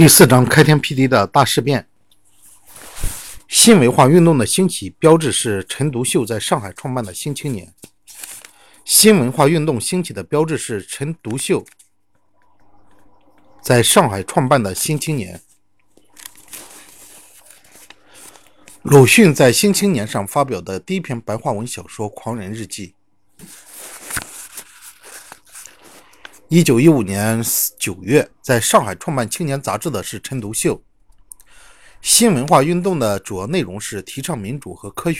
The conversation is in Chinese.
第四章开天辟地的大事变。新文化运动的兴起标志是陈独秀在上海创办的《新青年》。新文化运动兴起的标志是陈独秀在上海创办的《新青年》。鲁迅在《新青年》上发表的第一篇白话文小说《狂人日记》。一九一五年九月，在上海创办《青年》杂志的是陈独秀。新文化运动的主要内容是提倡民主和科学。